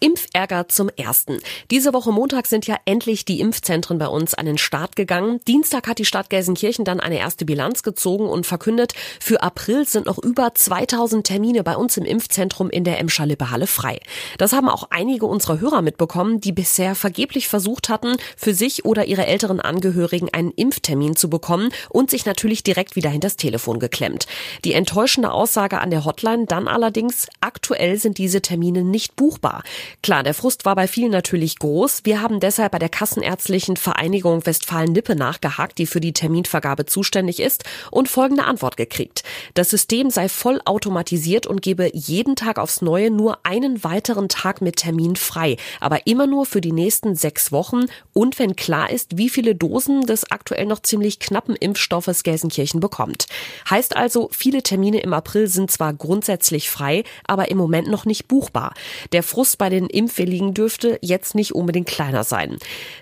Impfärger zum ersten. Diese Woche Montag sind ja endlich die Impfzentren bei uns an den Start gegangen. Dienstag hat die Stadt Gelsenkirchen dann eine erste Bilanz gezogen und verkündet, für April sind noch über 2000 Termine bei uns im Impfzentrum in der Emscher Lippe Halle frei. Das haben auch einige unserer Hörer mitbekommen, die bisher vergeblich versucht hatten, für sich oder ihre älteren Angehörigen einen Impftermin zu bekommen und sich natürlich direkt wieder hinters Telefon geklemmt. Die enttäuschende Aussage an der Hotline dann allerdings, aktuell sind diese Termine nicht buchbar. Klar, der Frust war bei vielen natürlich groß. Wir haben deshalb bei der Kassenärztlichen Vereinigung Westfalen-Lippe nachgehakt, die für die Terminvergabe zuständig ist, und folgende Antwort gekriegt. Das System sei voll automatisiert und gebe jeden Tag aufs Neue nur einen weiteren Tag mit Termin frei, aber immer nur für die nächsten sechs Wochen und wenn klar ist, wie viele Dosen des aktuell noch ziemlich knappen Impfstoffes Gelsenkirchen bekommt. Heißt also, viele Termine im April sind zwar grundsätzlich frei, aber im Moment noch nicht buchbar. Der Frust bei den den Impfwilligen dürfte jetzt nicht unbedingt kleiner sein.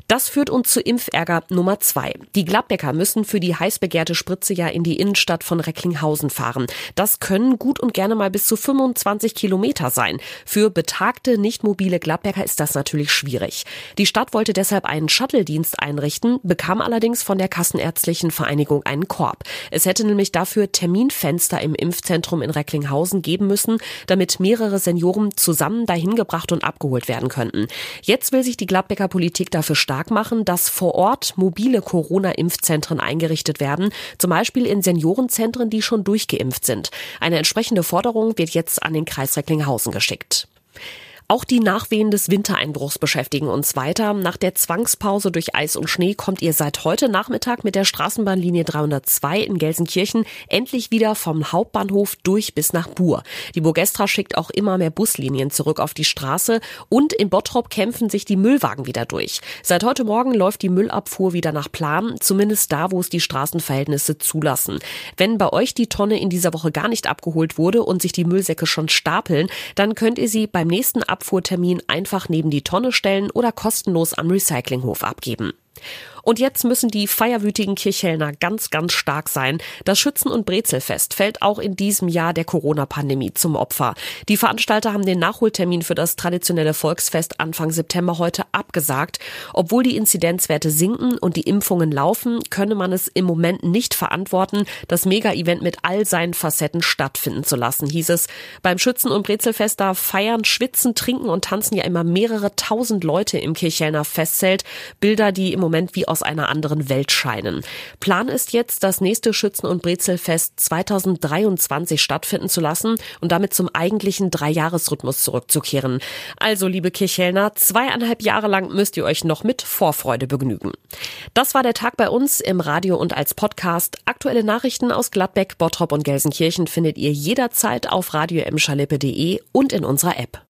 Das führt uns zu Impfärger Nummer zwei. Die Gladbecker müssen für die heiß begehrte Spritze ja in die Innenstadt von Recklinghausen fahren. Das können gut und gerne mal bis zu 25 Kilometer sein. Für betagte, nicht mobile Gladbecker ist das natürlich schwierig. Die Stadt wollte deshalb einen Shuttle-Dienst einrichten, bekam allerdings von der Kassenärztlichen Vereinigung einen Korb. Es hätte nämlich dafür Terminfenster im Impfzentrum in Recklinghausen geben müssen, damit mehrere Senioren zusammen dahin gebracht und abgeholt werden könnten. Jetzt will sich die Gladbecker Politik dafür stark machen, dass vor Ort mobile Corona-Impfzentren eingerichtet werden, zum Beispiel in Seniorenzentren, die schon durchgeimpft sind. Eine entsprechende Forderung wird jetzt an den Kreis Recklinghausen geschickt. Auch die Nachwehen des Wintereinbruchs beschäftigen uns weiter. Nach der Zwangspause durch Eis und Schnee kommt ihr seit heute Nachmittag mit der Straßenbahnlinie 302 in Gelsenkirchen endlich wieder vom Hauptbahnhof durch bis nach Buhr. Die Burgestra schickt auch immer mehr Buslinien zurück auf die Straße und in Bottrop kämpfen sich die Müllwagen wieder durch. Seit heute Morgen läuft die Müllabfuhr wieder nach Plan, zumindest da, wo es die Straßenverhältnisse zulassen. Wenn bei euch die Tonne in dieser Woche gar nicht abgeholt wurde und sich die Müllsäcke schon stapeln, dann könnt ihr sie beim nächsten Abfuhrtermin einfach neben die Tonne stellen oder kostenlos am Recyclinghof abgeben. Und jetzt müssen die feierwütigen Kirchhellner ganz, ganz stark sein. Das Schützen- und Brezelfest fällt auch in diesem Jahr der Corona-Pandemie zum Opfer. Die Veranstalter haben den Nachholtermin für das traditionelle Volksfest Anfang September heute abgesagt. Obwohl die Inzidenzwerte sinken und die Impfungen laufen, könne man es im Moment nicht verantworten, das Mega-Event mit all seinen Facetten stattfinden zu lassen, hieß es. Beim Schützen- und Brezelfest da feiern, schwitzen, trinken und tanzen ja immer mehrere tausend Leute im Kirchhellner Festzelt. Bilder, die im Moment wie aus einer anderen Welt scheinen. Plan ist jetzt, das nächste Schützen- und Brezelfest 2023 stattfinden zu lassen und damit zum eigentlichen Dreijahresrhythmus zurückzukehren. Also, liebe Kirchhellner, zweieinhalb Jahre lang müsst ihr euch noch mit Vorfreude begnügen. Das war der Tag bei uns im Radio und als Podcast. Aktuelle Nachrichten aus Gladbeck, Bottrop und Gelsenkirchen findet ihr jederzeit auf radio und in unserer App.